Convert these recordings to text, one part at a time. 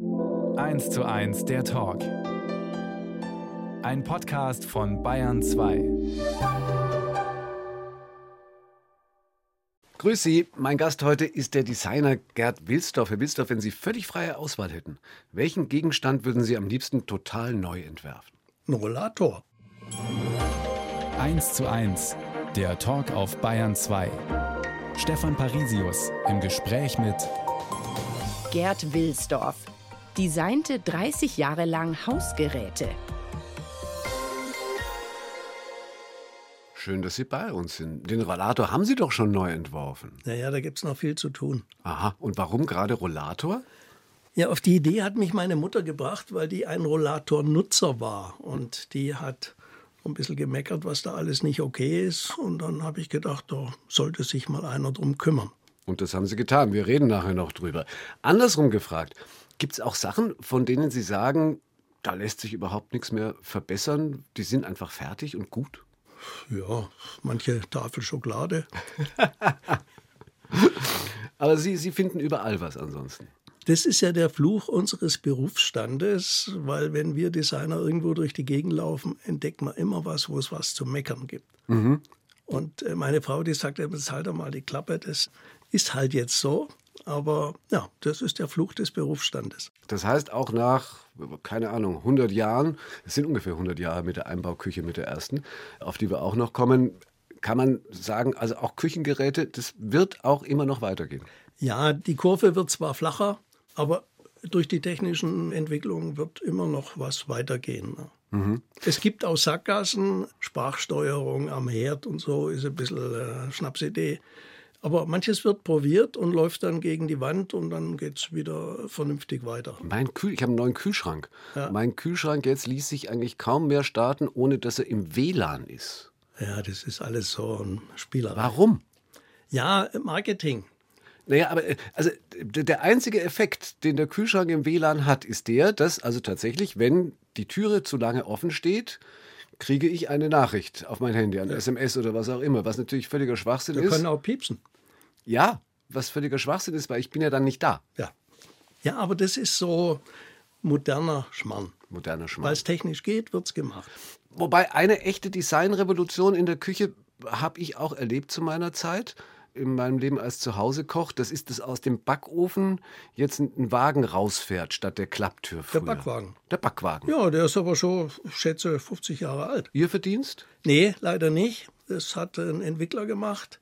1 zu 1 der Talk. Ein Podcast von Bayern 2. Grüß Sie, mein Gast heute ist der Designer Gerd Wilsdorf. Herr Wilsdorf, wenn Sie völlig freie Auswahl hätten, welchen Gegenstand würden Sie am liebsten total neu entwerfen? Ein Rollator. 1 zu 1, der Talk auf Bayern 2. Stefan Parisius im Gespräch mit Gerd Wilsdorf designte 30 Jahre lang Hausgeräte. Schön, dass Sie bei uns sind. Den Rollator haben Sie doch schon neu entworfen. Naja, da gibt es noch viel zu tun. Aha, und warum gerade Rollator? Ja, auf die Idee hat mich meine Mutter gebracht, weil die ein Rollator-Nutzer war. Und die hat ein bisschen gemeckert, was da alles nicht okay ist. Und dann habe ich gedacht, da sollte sich mal einer drum kümmern. Und das haben Sie getan. Wir reden nachher noch drüber. Andersrum gefragt, gibt es auch Sachen, von denen Sie sagen, da lässt sich überhaupt nichts mehr verbessern? Die sind einfach fertig und gut? Ja, manche Tafel Schokolade. Aber Sie, Sie finden überall was ansonsten. Das ist ja der Fluch unseres Berufsstandes, weil wenn wir Designer irgendwo durch die Gegend laufen, entdecken wir immer was, wo es was zu meckern gibt. Mhm. Und äh, meine Frau, die sagt, jetzt halt doch mal die Klappe, das ist halt jetzt so. Aber ja, das ist der Fluch des Berufsstandes. Das heißt, auch nach, keine Ahnung, 100 Jahren, es sind ungefähr 100 Jahre mit der Einbauküche, mit der ersten, auf die wir auch noch kommen, kann man sagen, also auch Küchengeräte, das wird auch immer noch weitergehen. Ja, die Kurve wird zwar flacher, aber durch die technischen Entwicklungen wird immer noch was weitergehen. Mhm. Es gibt auch Sackgassen, Sprachsteuerung am Herd und so ist ein bisschen äh, Schnapsidee. Aber manches wird probiert und läuft dann gegen die Wand und dann geht es wieder vernünftig weiter. Mein Kühl, ich habe einen neuen Kühlschrank. Ja. Mein Kühlschrank jetzt ließ sich eigentlich kaum mehr starten, ohne dass er im WLAN ist. Ja, das ist alles so ein Spieler. Warum? Ja, Marketing. Naja, aber äh, also der einzige Effekt, den der Kühlschrank im WLAN hat, ist der, dass also tatsächlich, wenn die Türe zu lange offen steht, kriege ich eine Nachricht auf mein Handy, ein ja. SMS oder was auch immer, was natürlich völliger Schwachsinn Wir ist. Wir können auch piepsen. Ja, was völliger Schwachsinn ist, weil ich bin ja dann nicht da. Ja. Ja, aber das ist so moderner Schmarrn. Moderner Schmarrn. Weil es technisch geht, wird es gemacht. Wobei eine echte Designrevolution in der Küche habe ich auch erlebt zu meiner Zeit in meinem Leben als Zuhause-Koch, das ist, dass aus dem Backofen jetzt ein Wagen rausfährt statt der Klapptür. Früher. Der Backwagen. Der Backwagen. Ja, der ist aber schon, ich schätze, 50 Jahre alt. Ihr Verdienst? Nee, leider nicht. Das hat ein Entwickler gemacht.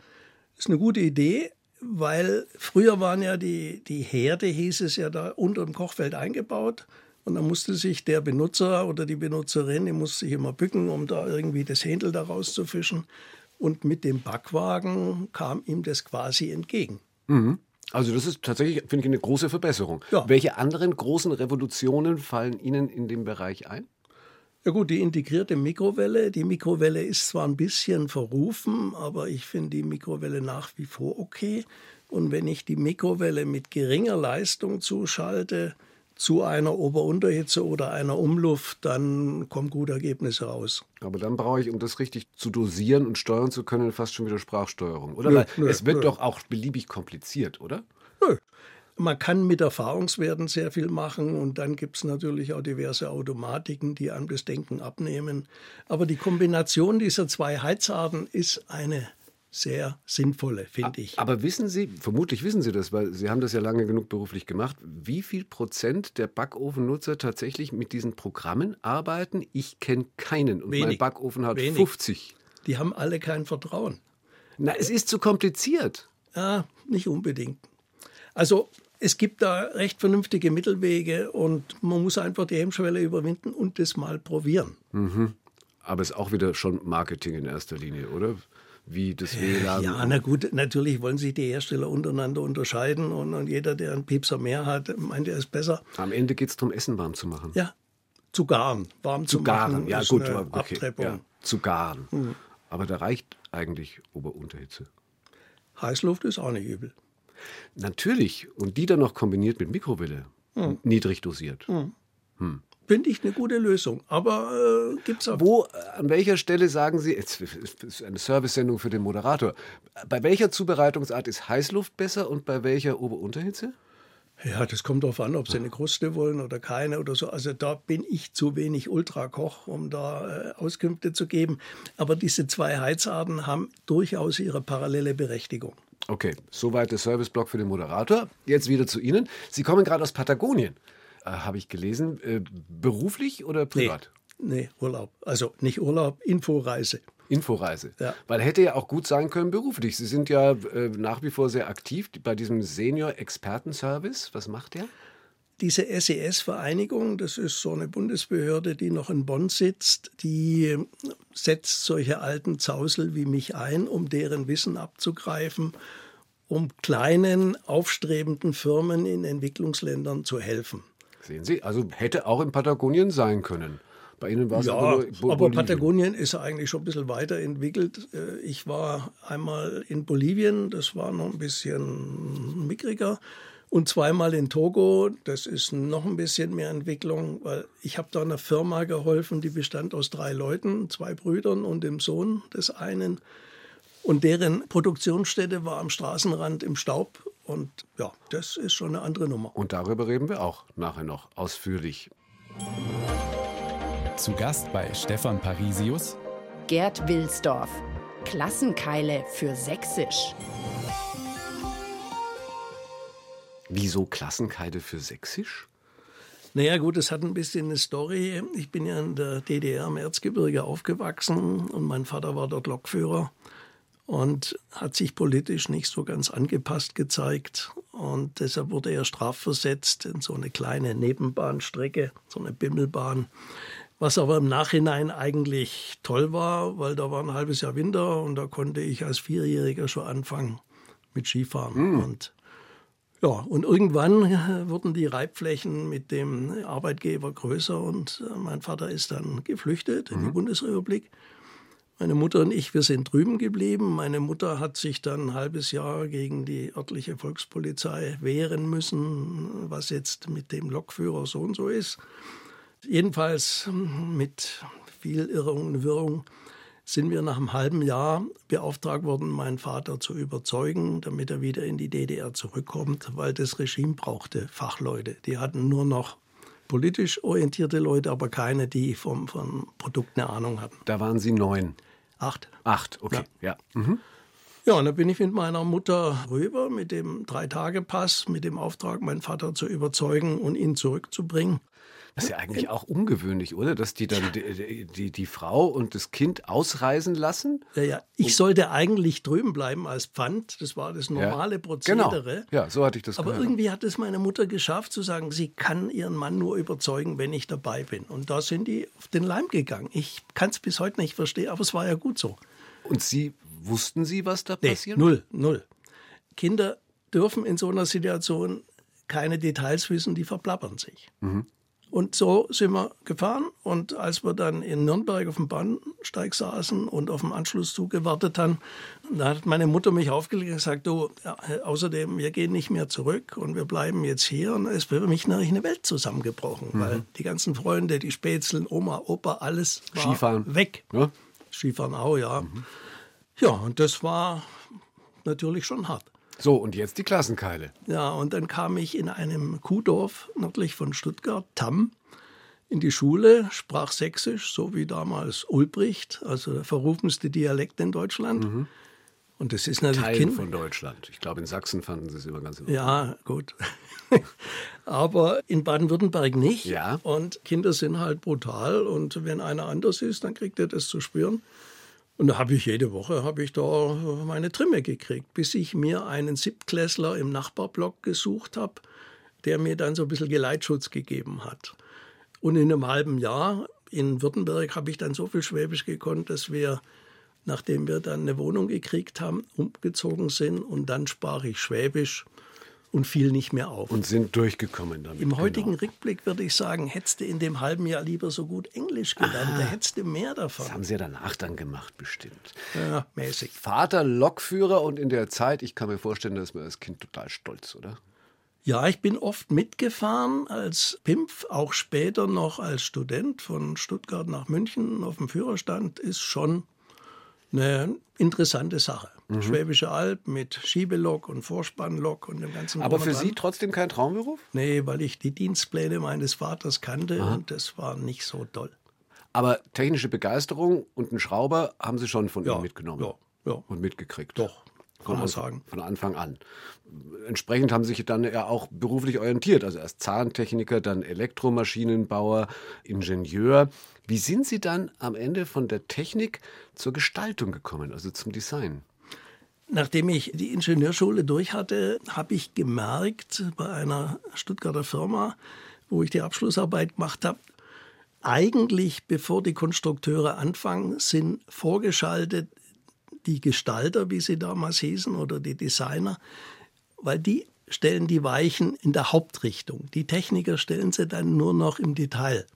Das ist eine gute Idee, weil früher waren ja die, die Herde, hieß es ja da, unter dem Kochfeld eingebaut. Und dann musste sich der Benutzer oder die Benutzerin, die musste sich immer bücken, um da irgendwie das Händel da rauszufischen. Und mit dem Backwagen kam ihm das quasi entgegen. Mhm. Also das ist tatsächlich, finde ich, eine große Verbesserung. Ja. Welche anderen großen Revolutionen fallen Ihnen in dem Bereich ein? Ja gut, die integrierte Mikrowelle. Die Mikrowelle ist zwar ein bisschen verrufen, aber ich finde die Mikrowelle nach wie vor okay. Und wenn ich die Mikrowelle mit geringer Leistung zuschalte, zu einer Ober-Unterhitze oder einer Umluft, dann kommen gute Ergebnisse raus. Aber dann brauche ich, um das richtig zu dosieren und steuern zu können, fast schon wieder Sprachsteuerung, oder? Nö, nö, es wird nö. doch auch beliebig kompliziert, oder? Nö. Man kann mit Erfahrungswerten sehr viel machen und dann gibt es natürlich auch diverse Automatiken, die einem das Denken abnehmen. Aber die Kombination dieser zwei Heizarten ist eine sehr sinnvolle, finde ich. Aber wissen Sie, vermutlich wissen Sie das, weil Sie haben das ja lange genug beruflich gemacht, wie viel Prozent der Backofennutzer tatsächlich mit diesen Programmen arbeiten? Ich kenne keinen und Wenig. mein Backofen hat Wenig. 50. Die haben alle kein Vertrauen. Na, es ist zu kompliziert. Ja, nicht unbedingt. Also es gibt da recht vernünftige Mittelwege und man muss einfach die Hemmschwelle überwinden und das mal probieren. Mhm. Aber es ist auch wieder schon Marketing in erster Linie, oder? Wie das WLAN. Ja, na gut, natürlich wollen sich die Hersteller untereinander unterscheiden und, und jeder, der einen Piepser mehr hat, meint, er ist besser. Am Ende geht es darum, Essen warm zu machen. Ja, zu garen. Warm zu, zu garen, machen, ja gut, okay. Ja, zu garen. Mhm. Aber da reicht eigentlich Ober-Unterhitze. Heißluft ist auch nicht übel. Natürlich. Und die dann noch kombiniert mit Mikrowelle. Mhm. Niedrig dosiert. Mhm. Hm. Finde ich eine gute Lösung. Aber äh, gibt es auch. Wo, äh, an welcher Stelle sagen Sie, jetzt ist eine Service-Sendung für den Moderator, bei welcher Zubereitungsart ist Heißluft besser und bei welcher Ober-Unterhitze? Ja, das kommt darauf an, ob sie eine Kruste wollen oder keine oder so. Also da bin ich zu wenig Ultrakoch, um da äh, Auskünfte zu geben. Aber diese zwei Heizarten haben durchaus ihre parallele Berechtigung. Okay, soweit der Serviceblock für den Moderator. Jetzt wieder zu Ihnen. Sie kommen gerade aus Patagonien, habe ich gelesen. Äh, beruflich oder privat? Nee, nee, Urlaub. Also nicht Urlaub, Inforeise. Inforeise. Ja. Weil hätte ja auch gut sein können beruflich. Sie sind ja äh, nach wie vor sehr aktiv bei diesem Senior-Expertenservice. Was macht der? Diese SES-Vereinigung, das ist so eine Bundesbehörde, die noch in Bonn sitzt, die setzt solche alten Zausel wie mich ein, um deren Wissen abzugreifen, um kleinen, aufstrebenden Firmen in Entwicklungsländern zu helfen. Sehen Sie, also hätte auch in Patagonien sein können. Bei Ihnen war es Ja, aber, nur aber. Patagonien ist eigentlich schon ein bisschen weiterentwickelt. Äh, Ich war einmal in Bolivien, das war noch ein bisschen mickriger. Und zweimal in Togo, das ist noch ein bisschen mehr Entwicklung, weil ich habe da einer Firma geholfen, die bestand aus drei Leuten, zwei Brüdern und dem Sohn des einen. Und deren Produktionsstätte war am Straßenrand im Staub. Und ja, das ist schon eine andere Nummer. Und darüber reden wir auch nachher noch ausführlich. Zu Gast bei Stefan Parisius Gerd Wilsdorf. Klassenkeile für Sächsisch. Wieso Klassenkeide für Sächsisch? Naja gut, es hat ein bisschen eine Story. Ich bin ja in der DDR im Erzgebirge aufgewachsen und mein Vater war dort Lokführer und hat sich politisch nicht so ganz angepasst gezeigt. Und deshalb wurde er strafversetzt in so eine kleine Nebenbahnstrecke, so eine Bimmelbahn. Was aber im Nachhinein eigentlich toll war, weil da war ein halbes Jahr Winter und da konnte ich als Vierjähriger schon anfangen mit Skifahren. Und ja, und irgendwann äh, wurden die Reibflächen mit dem Arbeitgeber größer und äh, mein Vater ist dann geflüchtet in die Bundesrepublik. Meine Mutter und ich, wir sind drüben geblieben. Meine Mutter hat sich dann ein halbes Jahr gegen die örtliche Volkspolizei wehren müssen, was jetzt mit dem Lokführer so und so ist. Jedenfalls hm, mit viel Irrung und Wirrung sind wir nach einem halben Jahr beauftragt worden, meinen Vater zu überzeugen, damit er wieder in die DDR zurückkommt, weil das Regime brauchte Fachleute. Die hatten nur noch politisch orientierte Leute, aber keine, die vom, vom Produkt eine Ahnung hatten. Da waren Sie neun. Acht. Acht, okay. Ja. Mhm. Ja, und dann bin ich mit meiner Mutter rüber mit dem Drei-Tage-Pass, mit dem Auftrag, meinen Vater zu überzeugen und ihn zurückzubringen. Das ist ja eigentlich auch ungewöhnlich, oder? Dass die dann die, die, die Frau und das Kind ausreisen lassen? Ja, ja. Ich sollte eigentlich drüben bleiben als Pfand. Das war das normale Genau. Prozedere. Ja, so hatte ich das Aber gehört. irgendwie hat es meine Mutter geschafft, zu sagen, sie kann ihren Mann nur überzeugen, wenn ich dabei bin. Und da sind die auf den Leim gegangen. Ich kann es bis heute nicht verstehen, aber es war ja gut so. Und Sie, wussten Sie, was da Nee, passiert? null, null. Kinder dürfen in so einer Situation keine Details wissen, die verplappern sich. Und so sind wir gefahren. Und als wir dann in Nürnberg auf dem Bahnsteig saßen und auf dem Anschlusszug gewartet haben, da hat meine Mutter mich aufgelegt und gesagt, du, außerdem, wir gehen nicht mehr zurück und wir bleiben jetzt hier. Und es wäre für mich natürlich eine Welt zusammengebrochen, weil die ganzen Freunde, die Spätzeln, Oma, Opa, alles war Skifahren. weg. Ja? Skifahren auch, ja. Ja, und das war natürlich schon hart. So, und jetzt die Klassenkeile. Ja, und dann kam ich in einem Kuhdorf nördlich von Stuttgart, Tamm, in die Schule, sprach Sächsisch, so wie damals Ulbricht, also der verrufenste Dialekt in Deutschland. Und das ist natürlich Teil Kind. von Deutschland. Ich glaube, in Sachsen fanden Sie es immer ganz in. Ja, gut. Aber in Baden-Württemberg nicht. Ja. Und Kinder sind halt brutal. Und wenn einer anders ist, dann kriegt er das zu spüren. Und da habe ich jede Woche habe ich da meine Trimme gekriegt, bis ich mir einen Siebtklässler im Nachbarblock gesucht habe, der mir dann so ein bisschen Geleitschutz gegeben hat. Und in einem halben Jahr in Württemberg habe ich dann so viel Schwäbisch gekonnt, dass wir, nachdem wir dann eine Wohnung gekriegt haben, umgezogen sind und dann sprach ich Schwäbisch und fiel nicht mehr auf. Und sind durchgekommen damit. Im heutigen Genau. Rückblick würde ich sagen, hättest du in dem halben Jahr lieber so gut Englisch gelernt, da hättest du mehr Das davon. haben Sie ja danach dann gemacht, bestimmt. Ja, mäßig. Vater Lokführer und in der Zeit, ich kann mir vorstellen, da ist man als Kind total stolz, oder? Ja, ich bin oft mitgefahren als Pimpf, auch später noch als Student von Stuttgart nach München auf dem Führerstand, ist schon, Eine interessante Sache. Mhm. Schwäbische Alb mit Schiebelok und Vorspannlok und dem ganzen Aber Drum für Sie trotzdem kein Traumberuf? Nee, weil ich die Dienstpläne meines Vaters kannte und das war nicht so toll. Aber technische Begeisterung und einen Schrauber haben Sie schon von Ja, ihm mitgenommen ja, ja. und mitgekriegt. Doch, Von, kann man sagen. von Anfang an. Entsprechend haben Sie sich dann ja auch beruflich orientiert. Also erst Zahntechniker, dann Elektromaschinenbauer, Ingenieur. Wie sind Sie dann am Ende von der Technik zur Gestaltung gekommen, also zum Design? Nachdem ich die Ingenieurschule durch hatte, habe ich gemerkt bei einer Stuttgarter Firma, wo ich die Abschlussarbeit gemacht habe, eigentlich bevor die Konstrukteure anfangen, sind vorgeschaltet die Gestalter, wie sie damals hießen, oder die Designer, weil die stellen die Weichen in der Hauptrichtung. Die Techniker stellen sie dann nur noch im Detail.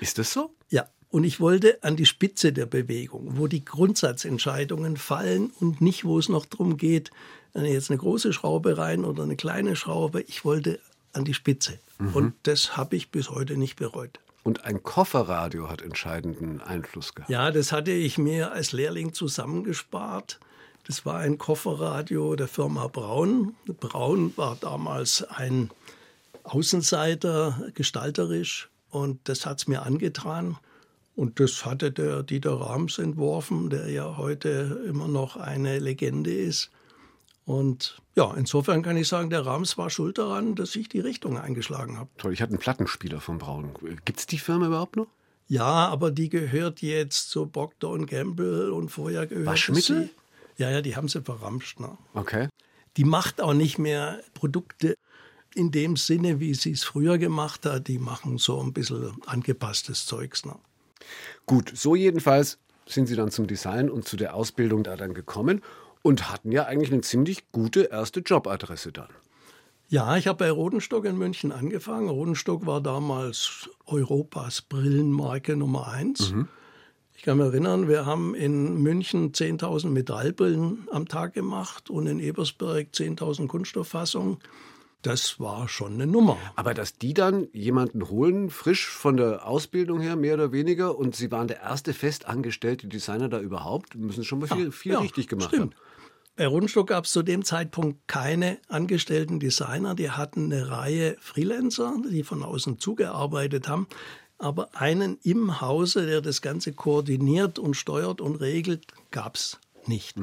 Ist das so? Ja, und ich wollte an die Spitze der Bewegung, wo die Grundsatzentscheidungen fallen und nicht, wo es noch darum geht, jetzt eine große Schraube rein oder eine kleine Schraube. Ich wollte an die Spitze. Und das habe ich bis heute nicht bereut. Und ein Kofferradio hat entscheidenden Einfluss gehabt. Ja, das hatte ich mir als Lehrling zusammengespart. Das war ein Kofferradio der Firma Braun. Braun war damals ein Außenseiter, gestalterisch, und das hat es mir angetan. Und das hatte der Dieter Rams entworfen, der ja heute immer noch eine Legende ist. Und ja, insofern kann ich sagen, der Rams war schuld daran, dass ich die Richtung eingeschlagen habe. Toll, ich hatte einen Plattenspieler von Braun. Gibt es die Firma überhaupt noch? Ja, aber die gehört jetzt zu Procter und Gamble und vorher gehört Waschmittel? sie. Ja, ja, die haben sie verramscht. Ne? Okay. Die macht auch nicht mehr Produkte in dem Sinne, wie sie es früher gemacht hat. Die machen so ein bisschen angepasstes Zeugs. Ne? Gut, so jedenfalls sind Sie dann zum Design und zu der Ausbildung da dann gekommen und hatten ja eigentlich eine ziemlich gute erste Jobadresse dann. Ja, ich habe bei Rodenstock in München angefangen. Rodenstock war damals Europas Brillenmarke Nummer eins. Ich kann mich erinnern, wir haben in München 10.000 Metallbrillen am Tag gemacht und in Ebersberg 10.000 Kunststofffassungen. Das war schon eine Nummer. Aber dass die dann jemanden holen, frisch von der Ausbildung her, mehr oder weniger, und Sie waren der erste festangestellte Designer da überhaupt, müssen schon mal viel, viel Ja, richtig gemacht stimmt. haben. Bei Rundstock gab es zu dem Zeitpunkt keine angestellten Designer. Die hatten eine Reihe Freelancer, die von außen zugearbeitet haben. Aber einen im Hause, der das Ganze koordiniert und steuert und regelt, gab es nicht.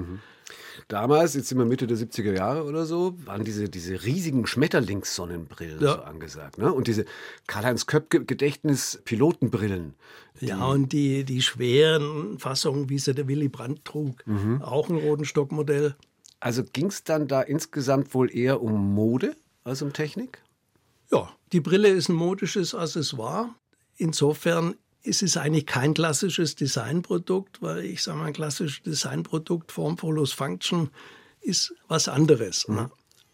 Damals, jetzt sind wir Mitte der 70er Jahre oder so, waren diese, diese riesigen Schmetterlingssonnenbrillen Ja. so angesagt. Ne? Und diese Karl-Heinz Köpke-Gedächtnis-Pilotenbrillen. Ja, und die, die schweren Fassungen, wie sie der Willy Brandt trug, auch ein Rodenstock-Modell. Also ging es dann da insgesamt wohl eher um Mode als um Technik? Ja, die Brille ist ein modisches Accessoire. Insofern ist es eigentlich kein klassisches Designprodukt, weil ich sage mal, ein klassisches Designprodukt, Form follows Function, ist was anderes. Ne?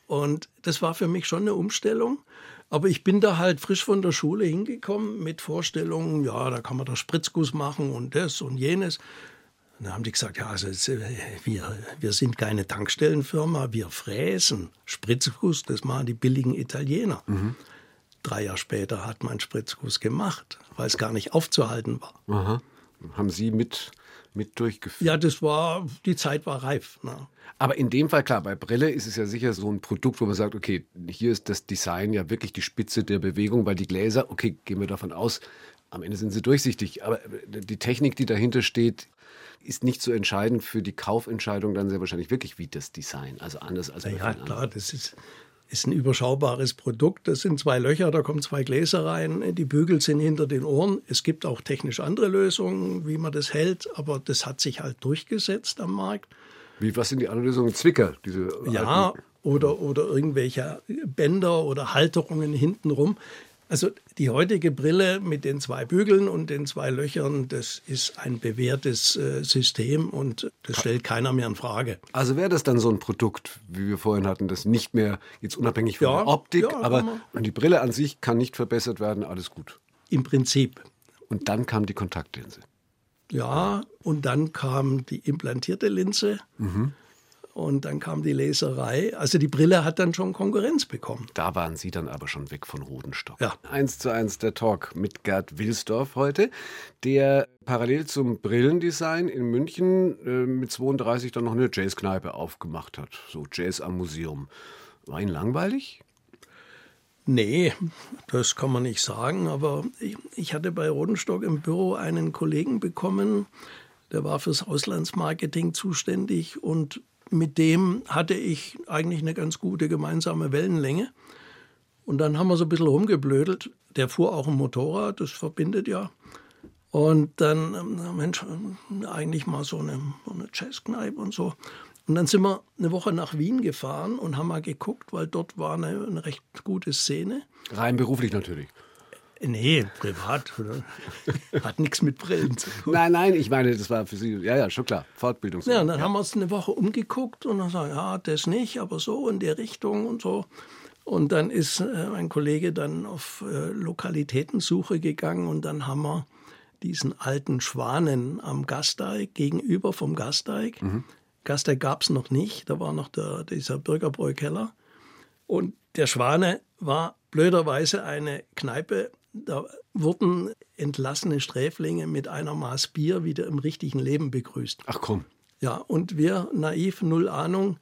Und das war für mich schon eine Umstellung. Aber ich bin da halt frisch von der Schule hingekommen mit Vorstellungen, ja, da kann man da Spritzguss machen und das und jenes. Und dann haben die gesagt, ja, also es, äh, wir, wir sind keine Tankstellenfirma, wir fräsen. Spritzguss, das machen die billigen Italiener. Drei Jahre später hat man Spritzguss gemacht, weil es gar nicht aufzuhalten war. Aha. Haben Sie mit, mit durchgeführt? Ja, das war, die Zeit war reif. Ne? Aber in dem Fall, klar, bei Brille ist es ja sicher so ein Produkt, wo man sagt, okay, hier ist das Design ja wirklich die Spitze der Bewegung, weil die Gläser, okay, gehen wir davon aus, am Ende sind sie durchsichtig, aber die Technik, die dahinter steht, ist nicht so entscheidend für die Kaufentscheidung dann sehr wahrscheinlich wirklich wie das Design, also anders als bei Ja, klar, das ist, ist ein überschaubares Produkt. Das sind zwei Löcher, da kommen zwei Gläser rein. Die Bügel sind hinter den Ohren. Es gibt auch technisch andere Lösungen, wie man das hält, aber das hat sich halt durchgesetzt am Markt. Wie, was sind die anderen Lösungen? Zwicker, diese Ja, alten- oder, oder irgendwelche Bänder oder Halterungen hintenrum. Also die heutige Brille mit den zwei Bügeln und den zwei Löchern, das ist ein bewährtes äh, System und das stellt keiner mehr in Frage. Also wäre das dann so ein Produkt, wie wir vorhin hatten, das nicht mehr jetzt unabhängig von Ja, der Optik, ja, aber die Brille an sich kann nicht verbessert werden, alles gut. Im Prinzip. Und dann kam die Kontaktlinse. Ja, und dann kam die implantierte Linse. Und dann kam die Leserei. Also die Brille hat dann schon Konkurrenz bekommen. Da waren Sie dann aber schon weg von Rodenstock. Ja. Eins zu eins der Talk mit Gerd Wilsdorf heute, der parallel zum Brillendesign in München äh, mit 32 dann noch eine Jazzkneipe aufgemacht hat. So Jazz am Museum. War Ihnen langweilig? Nee, das kann man nicht sagen. Aber ich, ich hatte bei Rodenstock im Büro einen Kollegen bekommen, der war fürs Auslandsmarketing zuständig und mit dem hatte ich eigentlich eine ganz gute gemeinsame Wellenlänge. Und dann haben wir so ein bisschen rumgeblödelt. Der fuhr auch ein Motorrad, das verbindet ja. Und dann, ähm, Mensch, eigentlich mal so eine, so eine Jazzkneipe und so. Und dann sind wir eine Woche nach Wien gefahren und haben mal geguckt, weil dort war eine, eine recht gute Szene. Rein beruflich natürlich. Nee, privat. Hat nichts mit Brillen zu tun. Nein, nein, ich meine, das war für Sie, ja, ja, schon klar, Fortbildung. Ja, und dann haben wir uns eine Woche umgeguckt und dann sagen, ja, das nicht, aber so in der Richtung und so. Und dann ist äh, ein Kollege dann auf äh, Lokalitätensuche gegangen und dann haben wir diesen alten Schwanen am Gasteig gegenüber vom Gasteig. Mhm. Gasteig gab es noch nicht, da war noch der, dieser Bürgerbräu-Keller. Und der Schwane war blöderweise eine Kneipe da wurden entlassene Sträflinge mit einer Maß Bier wieder im richtigen Leben begrüßt. Ach komm. Ja, und wir, naiv, null Ahnung,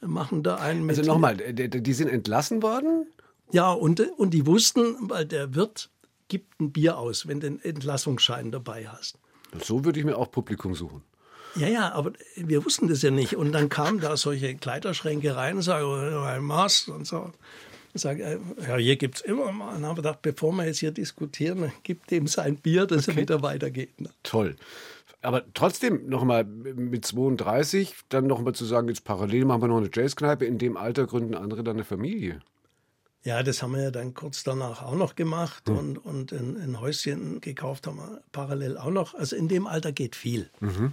machen da einen mit. Also nochmal, die sind entlassen worden? Ja, und, und die wussten, weil der Wirt gibt ein Bier aus, wenn du den Entlassungsschein dabei hast. So würde ich mir auch Publikum suchen. Ja, ja, aber wir wussten das ja nicht. Und dann kamen da solche Kleiderschränke rein und sagen, ein Maß und so. Sage, äh, ja, hier gibt es immer mal. Und habe gedacht, bevor wir jetzt hier diskutieren, gibt dem sein Bier, dass okay. er wieder weitergeht. Toll. Aber trotzdem nochmal mit 32 dann nochmal zu sagen, jetzt parallel machen wir noch eine Jazzkneipe, in dem Alter gründen andere dann eine Familie. Ja, das haben wir ja dann kurz danach auch noch gemacht hm. und, und ein, ein, Häuschen gekauft haben wir parallel auch noch. Also in dem Alter geht viel. Mhm.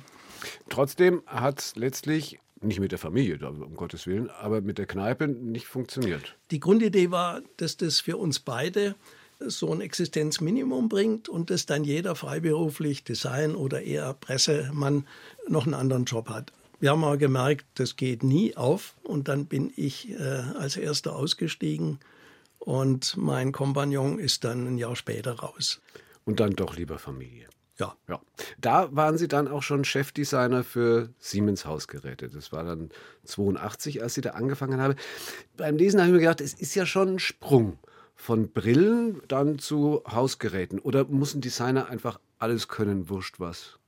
Trotzdem hat letztlich nicht mit der Familie, um Gottes Willen, aber mit der Kneipe nicht funktioniert. Die Grundidee war, dass das für uns beide so ein Existenzminimum bringt und dass dann jeder freiberuflich Design oder eher Pressemann noch einen anderen Job hat. Wir haben aber gemerkt, das geht nie auf und dann bin ich äh, als erster ausgestiegen und mein Kompagnon ist dann ein Jahr später raus. Und dann doch lieber Familie. Ja. ja. Da waren Sie dann auch schon Chefdesigner für Siemens Hausgeräte. Das war dann 82, als Sie da angefangen haben. Beim Lesen habe ich mir gedacht, es ist ja schon ein Sprung von Brillen dann zu Hausgeräten. Oder muss ein Designer einfach alles können, wurscht was?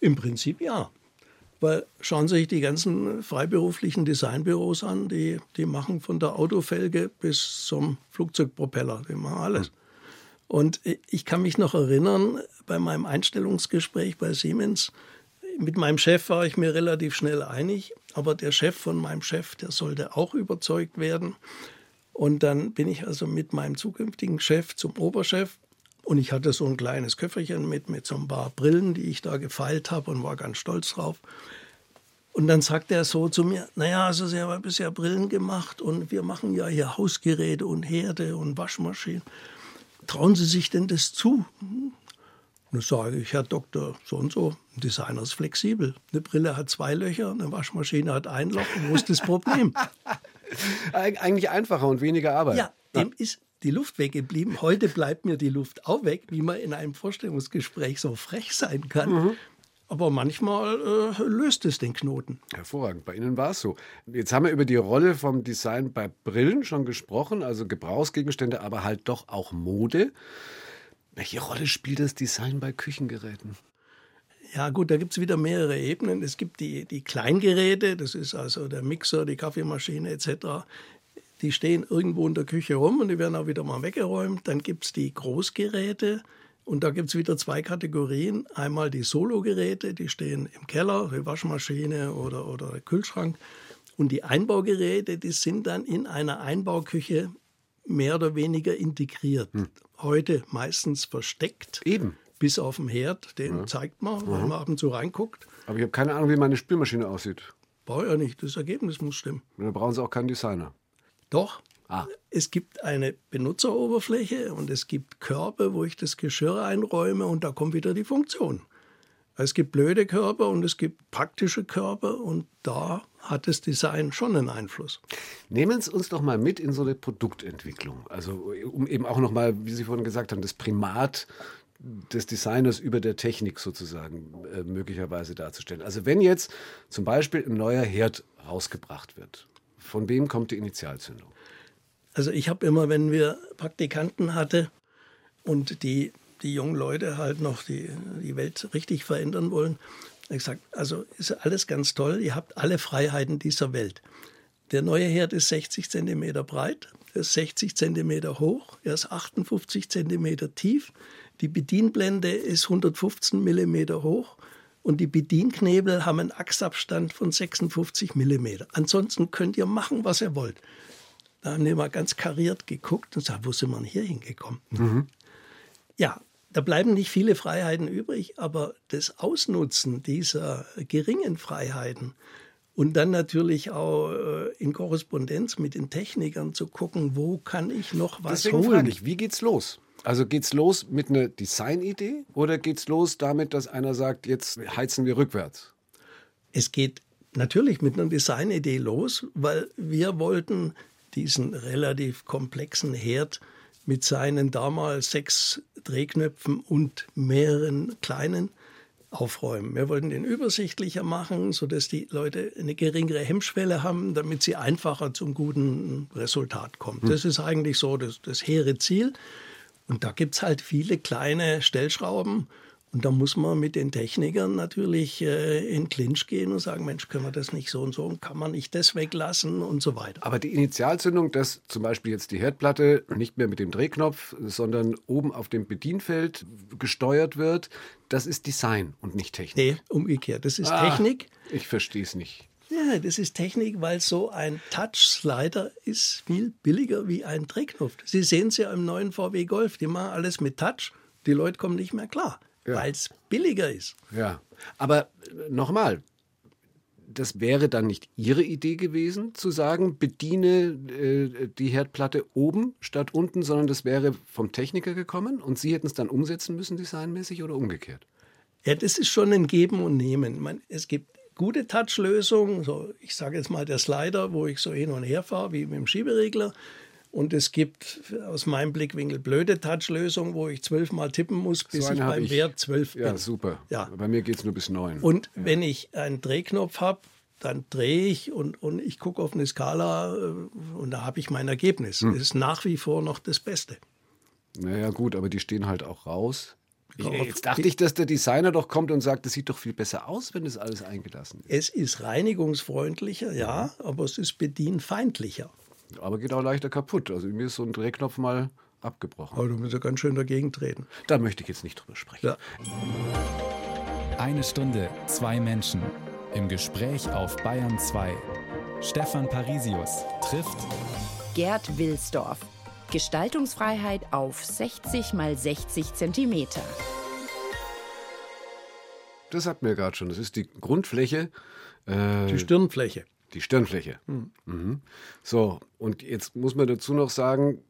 Im Prinzip ja. Weil schauen Sie sich die ganzen freiberuflichen Designbüros an, die, die machen von der Autofelge bis zum Flugzeugpropeller, die machen alles. Und ich kann mich noch erinnern, bei meinem Einstellungsgespräch bei Siemens, mit meinem Chef war ich mir relativ schnell einig, aber der Chef von meinem Chef, der sollte auch überzeugt werden. Und dann bin ich also mit meinem zukünftigen Chef zum Oberchef und ich hatte so ein kleines Köfferchen mit, mit so ein paar Brillen, die ich da gefeilt habe und war ganz stolz drauf. Und dann sagt er so zu mir, naja, also Sie haben bisher Brillen gemacht und wir machen ja hier Hausgeräte und Herde und Waschmaschinen trauen Sie sich denn das zu? Und dann sage ich, Herr Doktor, so und so, ein Designer ist flexibel. Eine Brille hat zwei Löcher, eine Waschmaschine hat ein Loch. Wo ist das Problem? Eigentlich einfacher und weniger Arbeit. Ja, dem ist die Luft weggeblieben. Heute bleibt mir die Luft auch weg, wie man in einem Vorstellungsgespräch so frech sein kann. Mhm. Aber manchmal äh, löst es den Knoten. Hervorragend, bei Ihnen war es so. Jetzt haben wir über die Rolle vom Design bei Brillen schon gesprochen, also Gebrauchsgegenstände, aber halt doch auch Mode. Welche Rolle spielt das Design bei Küchengeräten? Ja gut, da gibt es wieder mehrere Ebenen. Es gibt die, die Kleingeräte, das ist also der Mixer, die Kaffeemaschine etc. Die stehen irgendwo in der Küche rum und die werden auch wieder mal weggeräumt. Dann gibt es die Großgeräte, und da gibt es wieder zwei Kategorien. Einmal die Solo-Geräte, die stehen im Keller, die Waschmaschine oder, oder der Kühlschrank. Und die Einbaugeräte, die sind dann in einer Einbauküche mehr oder weniger integriert. Hm. Heute meistens versteckt. Eben. Bis auf den Herd, den ja. zeigt man, wenn man ab und zu reinguckt. Aber ich habe keine Ahnung, wie meine Spülmaschine aussieht. Brauche ja nicht, das Ergebnis muss stimmen. Und dann brauchen Sie auch keinen Designer. Doch, Ah. Es gibt eine Benutzeroberfläche und es gibt Körbe, wo ich das Geschirr einräume und da kommt wieder die Funktion. Es gibt blöde Körper und es gibt praktische Körper und da hat das Design schon einen Einfluss. Nehmen Sie uns doch mal mit in so eine Produktentwicklung. Also um eben auch noch mal, wie Sie vorhin gesagt haben, das Primat des Designers über der Technik sozusagen äh, möglicherweise darzustellen. Also wenn jetzt zum Beispiel ein neuer Herd rausgebracht wird, von wem kommt die Initialzündung? Also ich habe immer, wenn wir Praktikanten hatte und die, die jungen Leute halt noch die, die Welt richtig verändern wollen, gesagt, also ist alles ganz toll, ihr habt alle Freiheiten dieser Welt. Der neue Herd ist 60 cm breit, er ist 60 cm hoch, er ist 58 cm tief, die Bedienblende ist 115 mm hoch und die Bedienknebel haben einen Achsabstand von 56 mm. Ansonsten könnt ihr machen, was ihr wollt. Da haben wir mal ganz kariert geguckt und gesagt, wo sind wir hier hingekommen? Mhm. Ja, da bleiben nicht viele Freiheiten übrig, aber das Ausnutzen dieser geringen Freiheiten und dann natürlich auch äh, in Korrespondenz mit den Technikern zu gucken, wo kann ich noch was Deswegen holen. Frage ich, wie geht's los? Also geht's los mit einer Designidee oder geht's los damit, dass einer sagt, jetzt heizen wir rückwärts? Es geht natürlich mit einer Designidee los, weil wir wollten diesen relativ komplexen Herd mit seinen damals sechs Drehknöpfen und mehreren kleinen aufräumen. Wir wollten den übersichtlicher machen, sodass die Leute eine geringere Hemmschwelle haben, damit sie einfacher zum guten Resultat kommen. Hm. Das ist eigentlich so das, das hehre Ziel. Und da gibt es halt viele kleine Stellschrauben, und da muss man mit den Technikern natürlich äh, in Clinch gehen und sagen, Mensch, können wir das nicht so und so und kann man nicht das weglassen und so weiter. Aber die Initialzündung, dass zum Beispiel jetzt die Herdplatte nicht mehr mit dem Drehknopf, sondern oben auf dem Bedienfeld gesteuert wird, das ist Design und nicht Technik. Nee, umgekehrt. Das ist ah, Technik. Ich verstehe es nicht. Ja, das ist Technik, weil so ein Touch-Slider ist viel billiger wie ein Drehknopf. Sie sehen es ja im neuen VW Golf, die machen alles mit Touch. Die Leute kommen nicht mehr klar ja. weil es billiger ist. Ja, aber äh, nochmal, das wäre dann nicht Ihre Idee gewesen, zu sagen, bediene äh, die Herdplatte oben statt unten, sondern das wäre vom Techniker gekommen und Sie hätten es dann umsetzen müssen, designmäßig oder umgekehrt? Ja, das ist schon ein Geben und Nehmen. Man, es gibt gute Touch-Lösungen, so, ich sage jetzt mal der Slider, wo ich so hin und her fahre, wie mit dem Schieberegler. Und es gibt aus meinem Blickwinkel blöde Touch-Lösungen, wo ich zwölfmal tippen muss, bis so ich beim ich. Wert zwölf bin. Ja, super. Ja. Bei mir geht es nur bis neun. Und ja. wenn ich einen Drehknopf habe, dann drehe ich und, und ich gucke auf eine Skala äh, und da habe ich mein Ergebnis. Hm. Das ist nach wie vor noch das Beste. Naja, gut, aber die stehen halt auch raus. Ich, jetzt dachte ich, dass der Designer doch kommt und sagt, das sieht doch viel besser aus, wenn das alles eingelassen ist. Es ist reinigungsfreundlicher, ja, aber es ist bedienfeindlicher. Aber geht auch leichter kaputt. Also mir ist so ein Drehknopf mal abgebrochen. Aber du musst ja ganz schön dagegen treten. Da möchte ich jetzt nicht drüber sprechen. Ja. Eine Stunde, zwei Menschen. Im Gespräch auf Bayern 2. Stefan Parisius trifft Gerd Wilsdorf. Gestaltungsfreiheit auf 60 mal 60 Zentimeter. Das hatten wir gerade schon. Das ist die Grundfläche. Äh, die Stirnfläche. Die Stirnfläche. Mhm. Mhm. So, und jetzt muss man dazu noch sagen,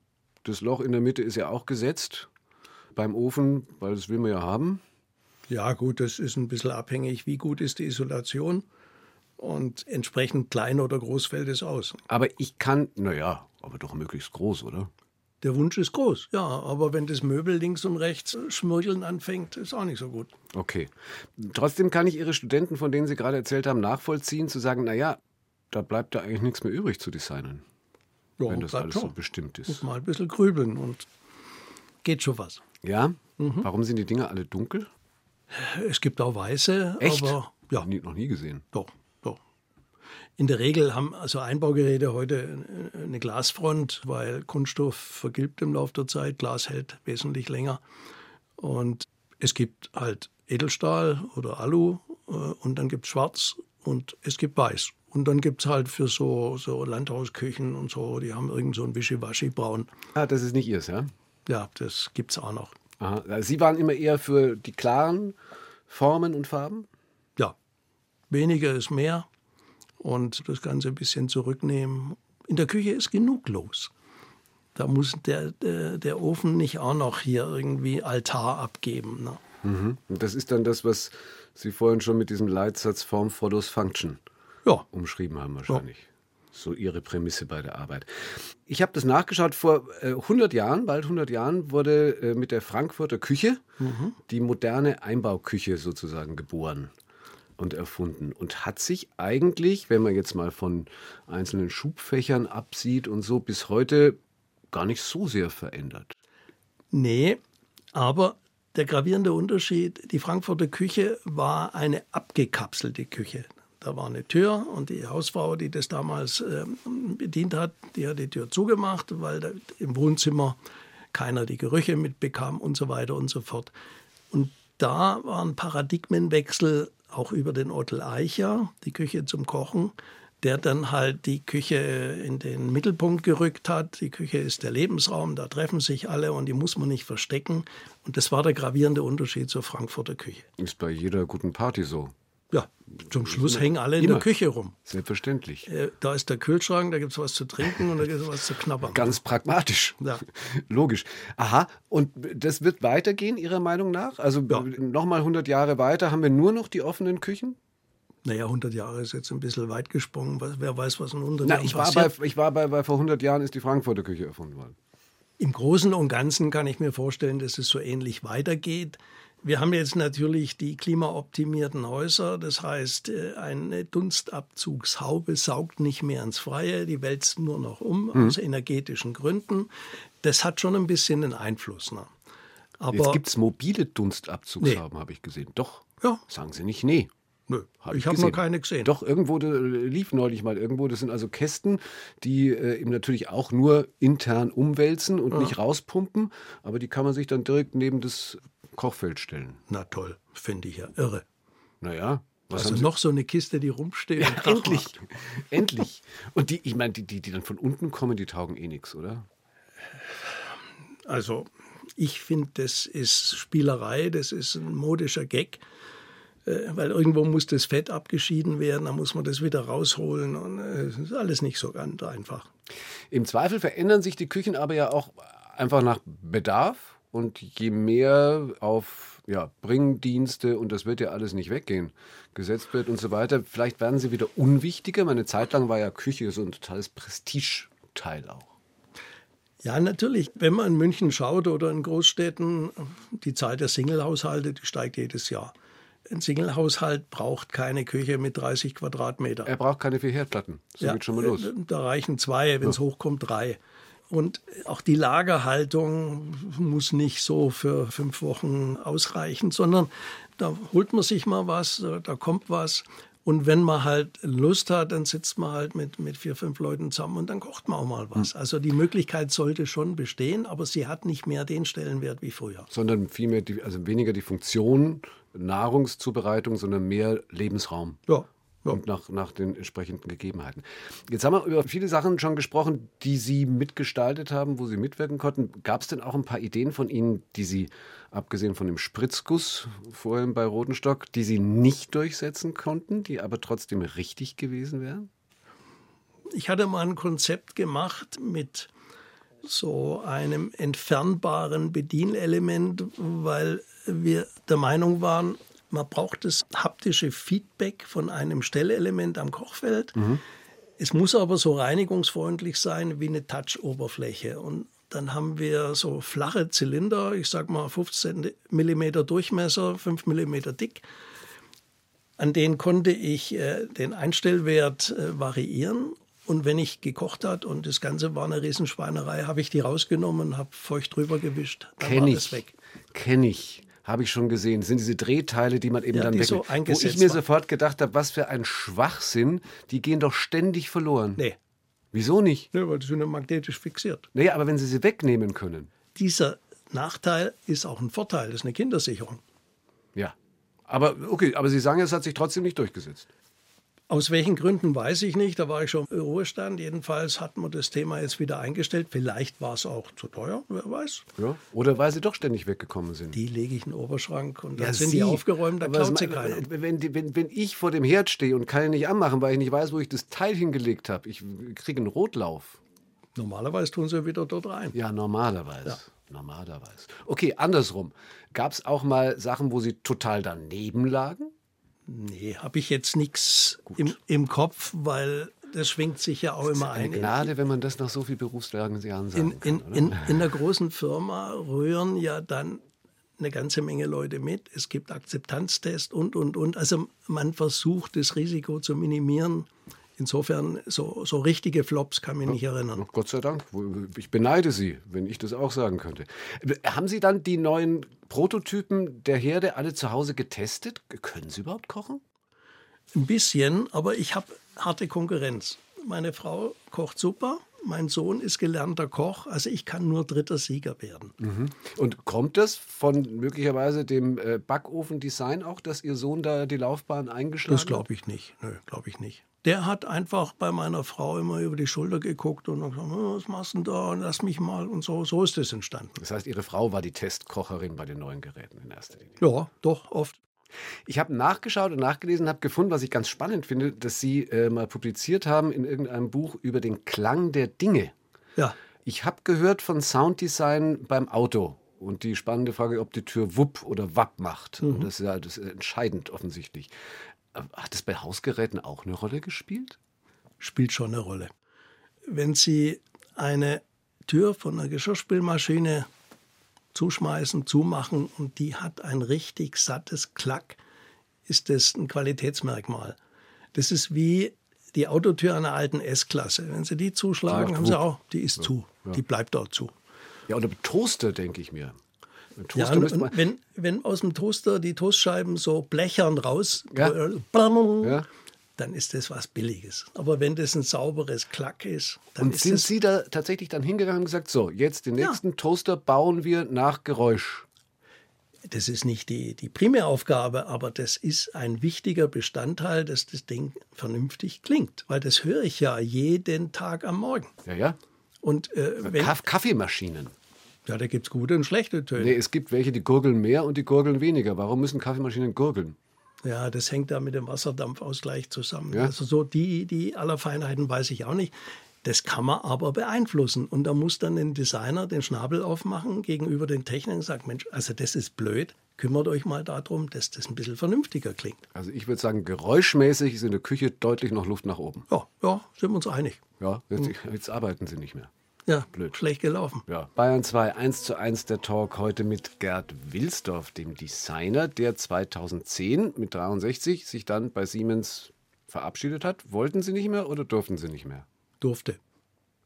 das Loch in der Mitte ist ja auch gesetzt beim Ofen, weil das will man ja haben. Ja, gut, das ist ein bisschen abhängig, wie gut ist die Isolation und entsprechend klein oder groß fällt es aus. Aber ich kann, naja, aber doch möglichst groß, oder? Der Wunsch ist groß, ja, aber wenn das Möbel links und rechts schmürgeln anfängt, ist auch nicht so gut. Okay. Trotzdem kann ich Ihre Studenten, von denen Sie gerade erzählt haben, nachvollziehen, zu sagen, naja, da bleibt da eigentlich nichts mehr übrig zu designen. Ja, wenn das alles schon. so bestimmt ist. Muss mal ein bisschen grübeln und geht schon was. Ja? Mhm. Warum sind die Dinge alle dunkel? Es gibt auch weiße, Echt? aber ja. Nie, noch nie gesehen. Doch, doch. In der Regel haben also Einbaugeräte heute eine Glasfront, weil Kunststoff vergilbt im Laufe der Zeit, Glas hält wesentlich länger. Und es gibt halt Edelstahl oder Alu äh, und dann gibt es Schwarz und es gibt Weiß. Und dann gibt es halt für so, so Landhausküchen und so, die haben irgend so ein Wischiwaschi-Braun. Ah, das ist nicht ihrs, ja? Ja, das gibt es auch noch. Aha. Also Sie waren immer eher für die klaren Formen und Farben? Ja. Weniger ist mehr und das Ganze ein bisschen zurücknehmen. In der Küche ist genug los. Da muss der, der, der Ofen nicht auch noch hier irgendwie Altar abgeben. Ne? Mhm. Und das ist dann das, was Sie vorhin schon mit diesem Leitsatz Form follows Function Ja. umschrieben haben wahrscheinlich. So ihre Prämisse bei der Arbeit. Ich habe das nachgeschaut, vor äh, 100 Jahren, bald 100 Jahren, wurde äh, mit der Frankfurter Küche die moderne Einbauküche sozusagen geboren und erfunden und hat sich eigentlich, wenn man jetzt mal von einzelnen Schubfächern absieht und so, bis heute gar nicht so sehr verändert. Nee, aber der gravierende Unterschied, die Frankfurter Küche war eine abgekapselte Küche. Da war eine Tür und die Hausfrau, die das damals ähm, bedient hat, die hat die Tür zugemacht, weil im Wohnzimmer keiner die Gerüche mitbekam und so weiter und so fort. Und da war ein Paradigmenwechsel auch über den Ottel Eicher, die Küche zum Kochen, der dann halt die Küche in den Mittelpunkt gerückt hat. Die Küche ist der Lebensraum, da treffen sich alle und die muss man nicht verstecken. Und das war der gravierende Unterschied zur Frankfurter Küche. Ist bei jeder guten Party so. Ja, zum Schluss hängen alle in Immer. der Küche rum. Selbstverständlich. Äh, Da ist der Kühlschrank, da gibt es was zu trinken und da gibt es was zu knabbern. Ganz pragmatisch. Ja. Logisch. Aha, und das wird weitergehen, Ihrer Meinung nach? Also Ja. nochmal 100 Jahre weiter haben wir nur noch die offenen Küchen? Naja, 100 Jahre ist jetzt ein bisschen weit gesprungen. Wer weiß, was in 100 Na, Jahren ich war, bei, passiert. ich war bei, bei vor 100 Jahren ist die Frankfurter Küche erfunden worden. Im Großen und Ganzen kann ich mir vorstellen, dass es so ähnlich weitergeht. Wir haben jetzt natürlich die klimaoptimierten Häuser. Das heißt, äh, eine Dunstabzugshaube saugt nicht mehr ins Freie. Die wälzt nur noch um aus energetischen Gründen. Das hat schon ein bisschen einen Einfluss. Ne? Aber Jetzt gibt es mobile Dunstabzugshauben, habe ich gesehen. Doch. Ja. Sagen Sie nicht nee. nö, Hab ich habe noch keine gesehen. Doch, irgendwo da lief neulich mal irgendwo. Das sind also Kästen, die äh, eben natürlich auch nur intern umwälzen und nicht rauspumpen. Aber die kann man sich dann direkt neben das Kochfeld stellen. Na toll, finde ich ja irre. Naja. Was Also noch so eine Kiste, die rumsteht. Krach Endlich, macht. endlich. Und die, ich meine, die, die, die dann von unten kommen, die taugen eh nichts, oder? Also ich finde, das ist Spielerei, das ist ein modischer Gag, äh, weil irgendwo muss das Fett abgeschieden werden, dann muss man das wieder rausholen und äh, es ist alles nicht so ganz einfach. Im Zweifel verändern sich die Küchen aber ja auch einfach nach Bedarf. Und je mehr auf ja, Bringdienste, und das wird ja alles nicht weggehen, gesetzt wird und so weiter, vielleicht werden sie wieder unwichtiger. Meine Zeit lang war ja Küche so ein totales Prestigeteil auch. Ja, natürlich. Wenn man in München schaut oder in Großstädten, die Zahl der Singlehaushalte, die steigt jedes Jahr. Ein Singlehaushalt braucht keine Küche mit 30 Quadratmeter. Er braucht keine vier Herdplatten. So geht schon mal los. äh, Da reichen zwei, wenn es hochkommt, drei. Und auch die Lagerhaltung muss nicht so für fünf Wochen ausreichen, sondern da holt man sich mal was, da kommt was. Und wenn man halt Lust hat, dann sitzt man halt mit, mit vier, fünf Leuten zusammen und dann kocht man auch mal was. Also die Möglichkeit sollte schon bestehen, aber sie hat nicht mehr den Stellenwert wie früher. Sondern vielmehr, die, also weniger die Funktion Nahrungszubereitung, sondern mehr Lebensraum. Ja. Ja. und nach, nach den entsprechenden Gegebenheiten. Jetzt haben wir über viele Sachen schon gesprochen, die Sie mitgestaltet haben, wo Sie mitwirken konnten. Gab es denn auch ein paar Ideen von Ihnen, die Sie, abgesehen von dem Spritzguss vorhin bei Rotenstock, die Sie nicht durchsetzen konnten, die aber trotzdem richtig gewesen wären? Ich hatte mal ein Konzept gemacht mit so einem entfernbaren Bedienelement, weil wir der Meinung waren, man braucht das haptische Feedback von einem Stellelement am Kochfeld. Es muss aber so reinigungsfreundlich sein wie eine Touch-Oberfläche. Und dann haben wir so flache Zylinder, ich sag mal 15 mm Durchmesser, 5 mm dick. An denen konnte ich äh, den Einstellwert äh, variieren. Und wenn ich gekocht hat und das Ganze war eine Riesenschweinerei, habe ich die rausgenommen und habe feucht drüber gewischt. Dann war Kenne das ich. weg. Kenne ich. Habe ich schon gesehen. Das sind diese Drehteile, die man eben Ja, dann die so. Wo ich mir waren. sofort gedacht habe, was für ein Schwachsinn. Die gehen doch ständig verloren. Nee, Wieso nicht? nee weil die sind ja magnetisch fixiert. Naja, aber wenn Sie sie wegnehmen können. Dieser Nachteil ist auch ein Vorteil, das ist eine Kindersicherung. Ja. Aber okay, aber Sie sagen, es hat sich trotzdem nicht durchgesetzt. Aus welchen Gründen weiß ich nicht, da war ich schon im Ruhestand. Jedenfalls hat man das Thema jetzt wieder eingestellt. Vielleicht war es auch zu teuer, wer weiß. Ja. Oder weil sie doch ständig weggekommen sind. Die lege ich in den Oberschrank und dann Ja, sind Sie. die aufgeräumt, da klaut sie keiner. Wenn, die- wenn, wenn ich vor dem Herd stehe und kann ihn nicht anmachen, weil ich nicht weiß, wo ich das Teil hingelegt habe, ich kriege einen Rotlauf. Normalerweise tun sie wieder dort rein. Ja, normalerweise. Normalerweise. Okay, andersrum. Gab es auch mal Sachen, wo sie total daneben lagen? Nee, habe ich jetzt nichts im, im Kopf, weil das schwingt sich ja auch immer ein. Gnade, wenn man das nach so viel Berufsjahren In, sagen kann. in, oder? in, in der großen Firma rühren ja dann eine ganze Menge Leute mit. Es gibt Akzeptanztests und, und, und. Also man versucht, das Risiko zu minimieren. Insofern, so, so richtige Flops kann mich nicht erinnern. Ach, Gott sei Dank. Ich beneide Sie, wenn ich das auch sagen könnte. Haben Sie dann die neuen Prototypen der Herde alle zu Hause getestet? Können Sie überhaupt kochen? Ein bisschen, aber ich habe harte Konkurrenz. Meine Frau kocht super, mein Sohn ist gelernter Koch, also ich kann nur dritter Sieger werden. Und kommt das von möglicherweise dem äh, Backofendesign auch, dass Ihr Sohn da die Laufbahn eingeschlagen Das glaube ich nicht. Nö, glaube ich nicht. Der hat einfach bei meiner Frau immer über die Schulter geguckt und gesagt, "Oh, was machst du denn da? Und lass mich mal. Und so, so ist es entstanden. Das heißt, Ihre Frau war die Testkocherin bei den neuen Geräten in erster Linie. Ja, doch, oft. Ich habe nachgeschaut und nachgelesen, habe gefunden, was ich ganz spannend finde, dass Sie äh, mal publiziert haben in irgendeinem Buch über den Klang der Dinge. Ja, Ich habe gehört von Sounddesign beim Auto und die spannende Frage, ob die Tür Wupp oder Wapp macht. Und das ist ja das ist entscheidend offensichtlich. Hat das bei Hausgeräten auch eine Rolle gespielt? spielt schon eine Rolle. Wenn Sie eine Tür von einer Geschirrspülmaschine zuschmeißen, zumachen und die hat ein richtig sattes Klack, ist das ein Qualitätsmerkmal. Das ist wie die Autotür einer alten S-Klasse. Wenn Sie die zuschlagen, haben Sie auch, die ist zu, die bleibt dort zu. Ja, oder Toaster, denke ich mir. Ein Ja, Toaster und, wenn, wenn aus dem Toaster die Toastscheiben so blechern raus, Ja. äh, Ja. dann ist das was Billiges. Aber wenn das ein sauberes Klack ist, dann Und ist sind Sie da tatsächlich dann hingegangen und gesagt, so, jetzt den Ja. nächsten Toaster bauen wir nach Geräusch? Das ist nicht die, die Primäraufgabe, aber das ist ein wichtiger Bestandteil, dass das Ding vernünftig klingt. Weil das höre ich ja jeden Tag am Morgen. Ja, ja. Und äh, wenn, Kaff Kaffeemaschinen. Ja, da gibt es gute und schlechte Töne. Nee, es gibt welche, die gurgeln mehr und die gurgeln weniger. Warum müssen Kaffeemaschinen gurgeln? Ja, das hängt da mit dem Wasserdampfausgleich zusammen. Ja. Also so die, die aller Feinheiten weiß ich auch nicht. Das kann man aber beeinflussen. Und da muss dann ein Designer den Schnabel aufmachen gegenüber den Technikern und sagt, Mensch, also das ist blöd. Kümmert euch mal darum, dass das ein bisschen vernünftiger klingt. Also ich würde sagen, geräuschmäßig ist in der Küche deutlich noch Luft nach oben. Ja, ja, sind wir uns einig. Ja, jetzt, jetzt arbeiten sie nicht mehr. Ja, Blöd. schlecht gelaufen. Ja. Bayern 2, 1 zu 1 der Talk heute mit Gerd Wilsdorf, dem Designer, der 2010 mit 63 sich dann bei Siemens verabschiedet hat. Wollten Sie nicht mehr oder durften Sie nicht mehr? Durfte.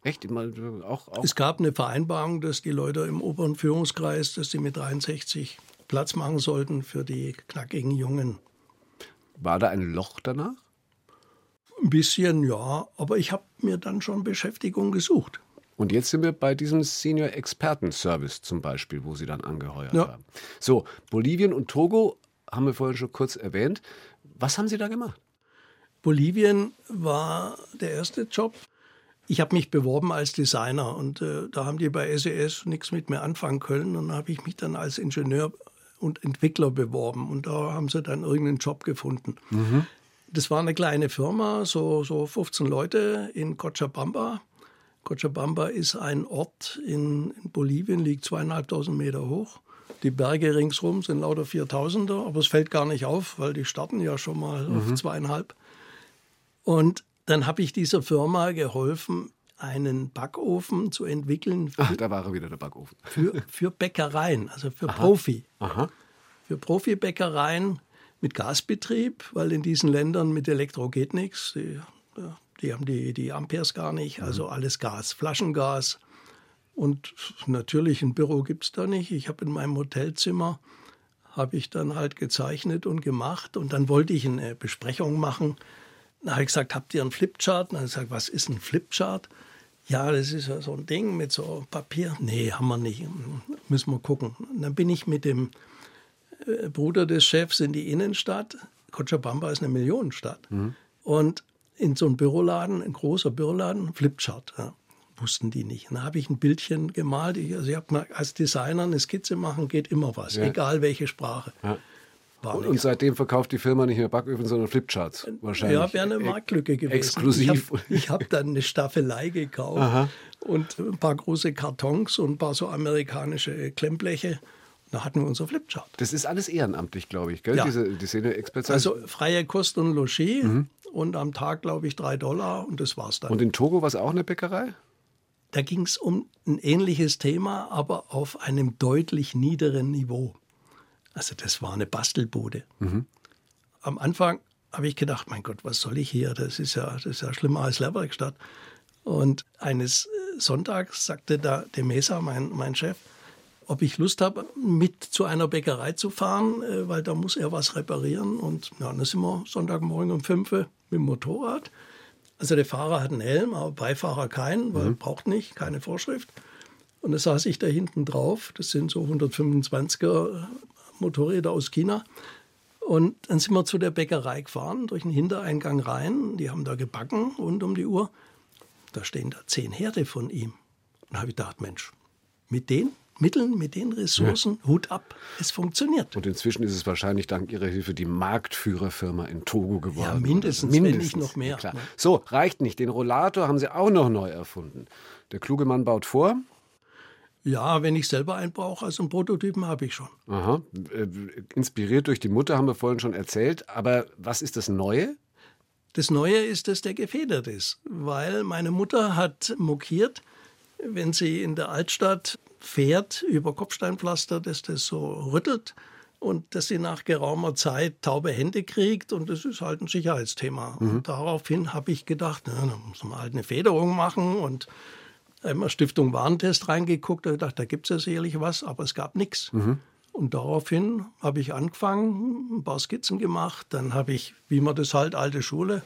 Echt? Mal, auch, auch? Es gab eine Vereinbarung, dass die Leute im oberen Führungskreis, dass sie mit 63 Platz machen sollten für die knackigen Jungen. War da ein Loch danach? Ein bisschen, ja, aber ich habe mir dann schon Beschäftigung gesucht. Und jetzt sind wir bei diesem Senior Experten Service zum Beispiel, wo Sie dann angeheuert Ja. haben. So, Bolivien und Togo haben wir vorhin schon kurz erwähnt. Was haben Sie da gemacht? Bolivien war der erste Job. Ich habe mich beworben als Designer und äh, da haben die bei SES nichts mit mir anfangen können. Und dann habe ich mich dann als Ingenieur und Entwickler beworben und da haben sie dann irgendeinen Job gefunden. Das war eine kleine Firma, so, so 15 Leute in Cochabamba. Cochabamba ist ein Ort in, in Bolivien, liegt zweieinhalbtausend Meter hoch. Die Berge ringsrum sind lauter Viertausender, aber es fällt gar nicht auf, weil die starten ja schon mal auf zweieinhalb. Und dann habe ich dieser Firma geholfen, einen Backofen zu entwickeln für, Ach, da war er wieder, der Backofen. für, für Bäckereien, also für Profi. Aha. Für Profibäckereien mit Gasbetrieb, weil in diesen Ländern mit Elektro geht nichts. Die, ja, die haben die, die Amperes gar nicht, also alles Gas, Flaschengas. Und natürlich ein Büro gibt es da nicht. Ich habe in meinem Hotelzimmer, habe ich dann halt gezeichnet und gemacht. Und dann wollte ich eine Besprechung machen. Dann habe ich gesagt, habt ihr einen Flipchart? Und dann habe ich gesagt, was ist ein Flipchart? Ja, das ist ja so ein Ding mit so Papier. Nee, haben wir nicht. Müssen wir gucken. Und dann bin ich mit dem äh, Bruder des Chefs in die Innenstadt. Cochabamba ist eine Millionenstadt. Und in so einem Büroladen, ein großer Büroladen, Flipchart. Ja, wussten die nicht. Und dann habe ich ein Bildchen gemalt. Ich, also ich habe mal als Designer eine Skizze machen, geht immer was, Ja. egal welche Sprache. Ja. War Und, und seitdem verkauft die Firma nicht mehr Backöfen, sondern Flipcharts. Wahrscheinlich. Ja, wäre eine Marktlücke gewesen. Exklusiv. Ich habe hab dann eine Staffelei gekauft und ein paar große Kartons und ein paar so amerikanische Klemmbleche. Da hatten wir unser Flipchart. Das ist alles ehrenamtlich, glaube ich, gell? Ja. Diese, diese Expertise. Also freie Kost und Logis und am Tag, glaube ich, drei Dollar und das war's dann. und in Togo war es auch eine Bäckerei? Da ging es um ein ähnliches Thema, aber auf einem deutlich niederen Niveau. Also das war eine Bastelbude. Am Anfang habe ich gedacht, mein Gott, was soll ich hier? Das ist ja, das ist ja schlimmer als Lehrwerkstatt. Und eines Sonntags sagte da der Mesa, mein, mein Chef, ob ich Lust habe, mit zu einer Bäckerei zu fahren, äh, weil da muss er was reparieren. Und ja, dann sind wir Sonntagmorgen um 5 Uhr mit dem Motorrad. Also der Fahrer hat einen Helm, aber Beifahrer keinen, weil braucht nicht, keine Vorschrift. Und da saß ich da hinten drauf. Das sind so 125er Motorräder aus China. Und dann sind wir zu der Bäckerei gefahren, durch den Hintereingang rein. Die haben da gebacken rund um die Uhr. Da stehen da zehn Herde von ihm. Und da habe ich gedacht, Mensch, mit den Mitteln, mit den Ressourcen, Hut ab, es funktioniert. Und inzwischen ist es wahrscheinlich dank Ihrer Hilfe die Marktführerfirma in Togo geworden. Ja, mindestens, wenn nicht noch mehr. Klar. Ja. So, reicht nicht. Den Rollator haben Sie auch noch neu erfunden. Der kluge Mann baut vor. Ja, wenn ich selber einen brauche, also einen Prototypen habe ich schon. Aha. Äh, inspiriert durch die Mutter haben wir vorhin schon erzählt. Aber was ist das Neue? Das Neue ist, dass der gefedert ist, weil meine Mutter hat mokiert, wenn sie in der Altstadt fährt über Kopfsteinpflaster, dass das so rüttelt und dass sie nach geraumer Zeit taube Hände kriegt und das ist halt ein Sicherheitsthema. Und daraufhin habe ich gedacht, na, dann muss man halt eine Federung machen und einmal Stiftung Warentest reingeguckt und gedacht, da gibt es ja sicherlich was, aber es gab nichts. Und daraufhin habe ich angefangen, ein paar Skizzen gemacht. Dann habe ich, wie man das halt, alte Schule,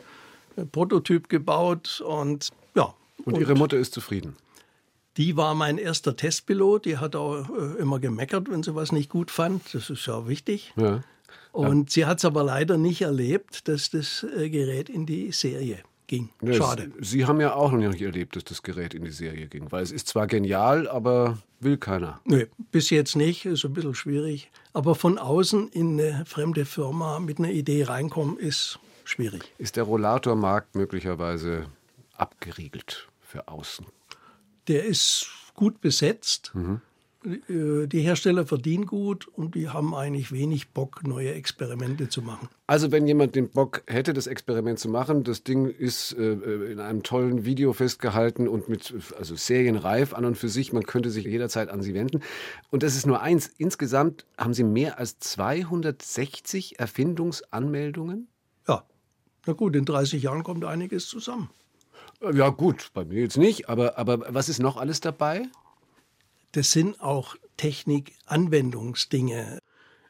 ein Prototyp gebaut und ja. Und, Ihre Mutter ist zufrieden. Die war mein erster Testpilot. Die hat auch äh, immer gemeckert, wenn sie was nicht gut fand. Das ist ja wichtig. Ja. Und sie hat es aber leider nicht erlebt, dass das äh, Gerät in die Serie ging. Ja, Schade. Sie Sie haben ja auch noch nicht erlebt, dass das Gerät in die Serie ging. Weil es ist zwar genial, aber will keiner. Nee, bis jetzt nicht, ist ein bisschen schwierig. Aber von außen in eine fremde Firma mit einer Idee reinkommen, ist schwierig. Ist der Rollatormarkt möglicherweise abgeriegelt für außen? Der ist gut besetzt. Äh, Die Hersteller verdienen gut und die haben eigentlich wenig Bock, neue Experimente zu machen. Also wenn jemand den Bock hätte, das Experiment zu machen, das Ding ist äh, in einem tollen Video festgehalten und mit also serienreif an und für sich, man könnte sich jederzeit an Sie wenden. Und das ist nur eins. Insgesamt haben Sie mehr als 260 Erfindungsanmeldungen? Ja, na gut, in 30 Jahren kommt einiges zusammen. Ja gut, bei mir jetzt nicht, aber, aber was ist noch alles dabei? Das sind auch Technik-Anwendungsdinge,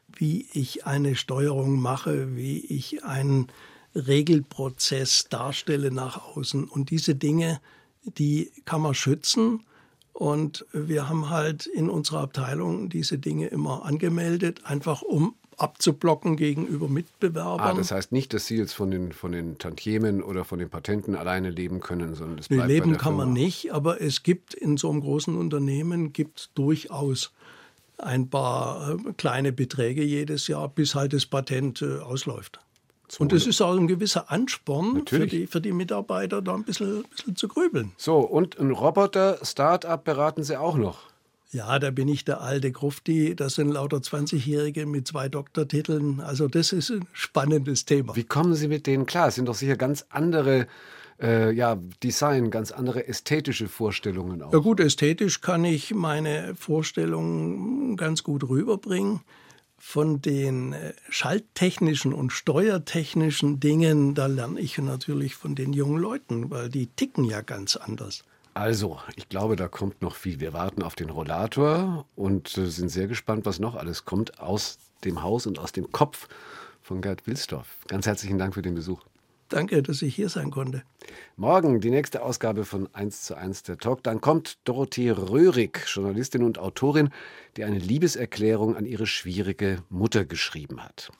wie ich eine Steuerung mache, wie ich einen Regelprozess darstelle nach außen. Und diese Dinge, die kann man schützen. Und wir haben halt in unserer Abteilung diese Dinge immer angemeldet, einfach um abzublocken gegenüber Mitbewerbern. Ah, das heißt nicht, dass Sie jetzt von den, von den Tantiemen oder von den Patenten alleine leben können, sondern es bleibt bei leben der kann man Firma. nicht, aber es gibt in so einem großen Unternehmen gibt durchaus ein paar äh, kleine Beträge jedes Jahr, bis halt das Patent äh, ausläuft. Und das ist auch ein gewisser Ansporn für die, für die Mitarbeiter, da ein bisschen, bisschen zu grübeln. So, und ein Roboter-Startup beraten Sie auch noch. Ja, da bin ich der alte Grufti, das sind lauter 20-Jährige mit zwei Doktortiteln. Also das ist ein spannendes Thema. Wie kommen Sie mit denen klar? Es sind doch sicher ganz andere äh, ja, Design, ganz andere ästhetische Vorstellungen auch. Ja gut, ästhetisch kann ich meine Vorstellungen ganz gut rüberbringen. Von den äh, schalttechnischen und steuertechnischen Dingen, da lerne ich natürlich von den jungen Leuten, weil die ticken ja ganz anders. Also, ich glaube, da kommt noch viel. Wir warten auf den Rollator und äh, sind sehr gespannt, was noch alles kommt aus dem Haus und aus dem Kopf von Gerd Wilsdorf. Ganz herzlichen Dank für den Besuch. Danke, dass ich hier sein konnte. Morgen die nächste Ausgabe von 1 zu 1 der Talk. Dann kommt Dorothee Röhrig, Journalistin und Autorin, die eine Liebeserklärung an ihre schwierige Mutter geschrieben hat.